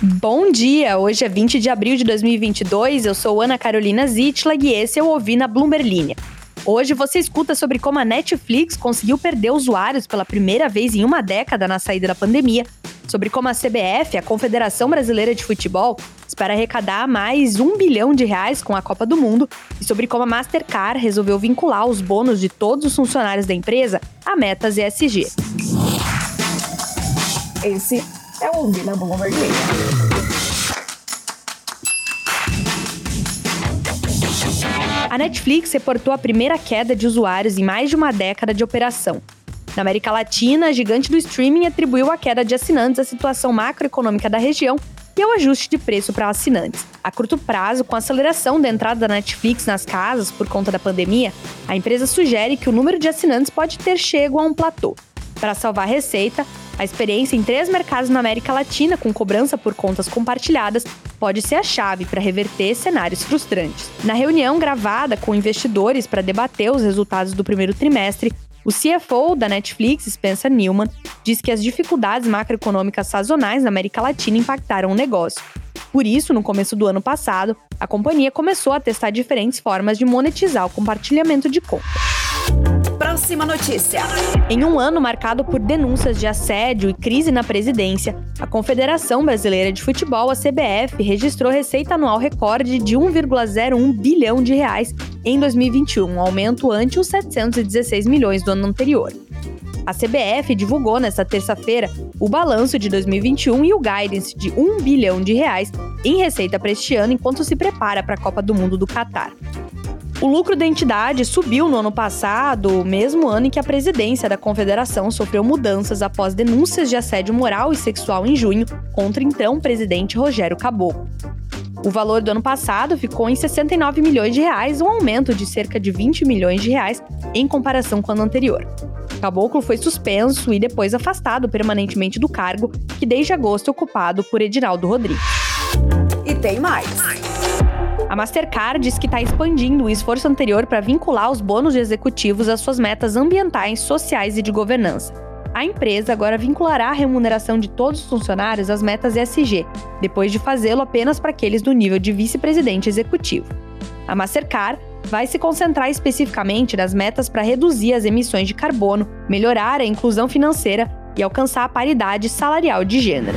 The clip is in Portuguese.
Bom dia! Hoje é 20 de abril de 2022. Eu sou Ana Carolina Zitlag e esse é o Ouvi na Bloomberg. Hoje você escuta sobre como a Netflix conseguiu perder usuários pela primeira vez em uma década na saída da pandemia, sobre como a CBF, a Confederação Brasileira de Futebol, espera arrecadar mais um bilhão de reais com a Copa do Mundo e sobre como a Mastercard resolveu vincular os bônus de todos os funcionários da empresa a metas ESG. Esse é Ouvi na Bloomberg A Netflix reportou a primeira queda de usuários em mais de uma década de operação. Na América Latina, a gigante do streaming atribuiu a queda de assinantes à situação macroeconômica da região e ao ajuste de preço para assinantes. A curto prazo, com a aceleração da entrada da Netflix nas casas por conta da pandemia, a empresa sugere que o número de assinantes pode ter chego a um platô. Para salvar a receita, a experiência em três mercados na América Latina com cobrança por contas compartilhadas pode ser a chave para reverter cenários frustrantes. Na reunião gravada com investidores para debater os resultados do primeiro trimestre, o CFO da Netflix, Spencer Newman, disse que as dificuldades macroeconômicas sazonais na América Latina impactaram o negócio. Por isso, no começo do ano passado, a companhia começou a testar diferentes formas de monetizar o compartilhamento de contas. Próxima notícia. Em um ano marcado por denúncias de assédio e crise na presidência, a Confederação Brasileira de Futebol, a CBF, registrou receita anual recorde de 1,01 bilhão de reais em 2021, um aumento ante os 716 milhões do ano anterior. A CBF divulgou nesta terça-feira o balanço de 2021 e o guidance de 1 bilhão de reais em receita para este ano enquanto se prepara para a Copa do Mundo do Catar. O lucro da entidade subiu no ano passado, mesmo ano em que a presidência da confederação sofreu mudanças após denúncias de assédio moral e sexual em junho contra então presidente Rogério Caboclo. O valor do ano passado ficou em 69 milhões de reais, um aumento de cerca de 20 milhões de reais em comparação com o ano anterior. Caboclo foi suspenso e depois afastado permanentemente do cargo, que desde agosto é ocupado por Edinaldo Rodrigues. E tem mais. A Mastercard diz que está expandindo o esforço anterior para vincular os bônus de executivos às suas metas ambientais, sociais e de governança. A empresa agora vinculará a remuneração de todos os funcionários às metas ESG, depois de fazê-lo apenas para aqueles do nível de vice-presidente executivo. A Mastercard vai se concentrar especificamente nas metas para reduzir as emissões de carbono, melhorar a inclusão financeira e alcançar a paridade salarial de gênero.